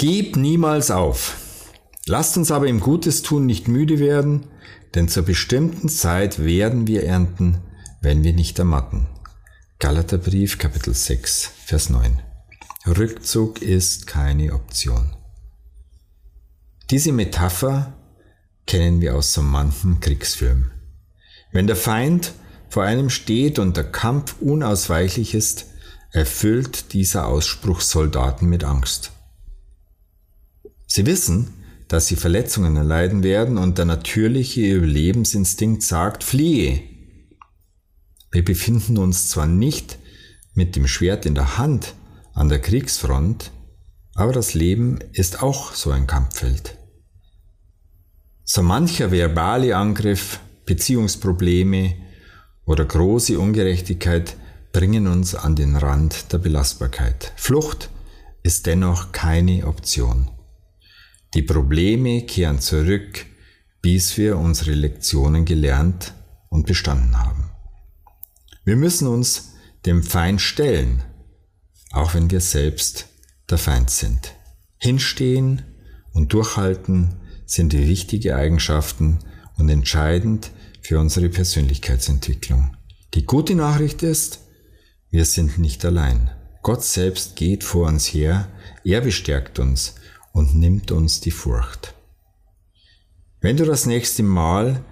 Gib niemals auf. Lasst uns aber im Gutes tun nicht müde werden, denn zur bestimmten Zeit werden wir ernten, wenn wir nicht ermatten. Galaterbrief Kapitel 6, Vers 9. Rückzug ist keine Option. Diese Metapher kennen wir aus so manchem Kriegsfilm. Wenn der Feind vor einem steht und der Kampf unausweichlich ist, erfüllt dieser Ausspruch Soldaten mit Angst. Sie wissen, dass sie Verletzungen erleiden werden und der natürliche Überlebensinstinkt sagt, fliehe. Wir befinden uns zwar nicht mit dem Schwert in der Hand an der Kriegsfront, aber das Leben ist auch so ein Kampffeld. So mancher verbale Angriff, Beziehungsprobleme oder große Ungerechtigkeit bringen uns an den Rand der Belastbarkeit. Flucht ist dennoch keine Option. Die Probleme kehren zurück, bis wir unsere Lektionen gelernt und bestanden haben. Wir müssen uns dem Feind stellen, auch wenn wir selbst der Feind sind. Hinstehen und durchhalten sind wichtige Eigenschaften und entscheidend für unsere Persönlichkeitsentwicklung. Die gute Nachricht ist, wir sind nicht allein. Gott selbst geht vor uns her, er bestärkt uns und nimmt uns die Furcht. Wenn du das nächste Mal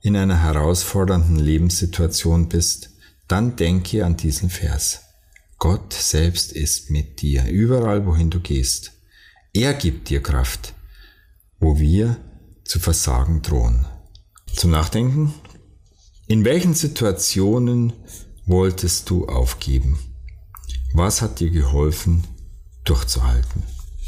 in einer herausfordernden Lebenssituation bist, dann denke an diesen Vers. Gott selbst ist mit dir, überall wohin du gehst. Er gibt dir Kraft, wo wir zu versagen drohen. Zum Nachdenken. In welchen Situationen wolltest du aufgeben? Was hat dir geholfen, durchzuhalten?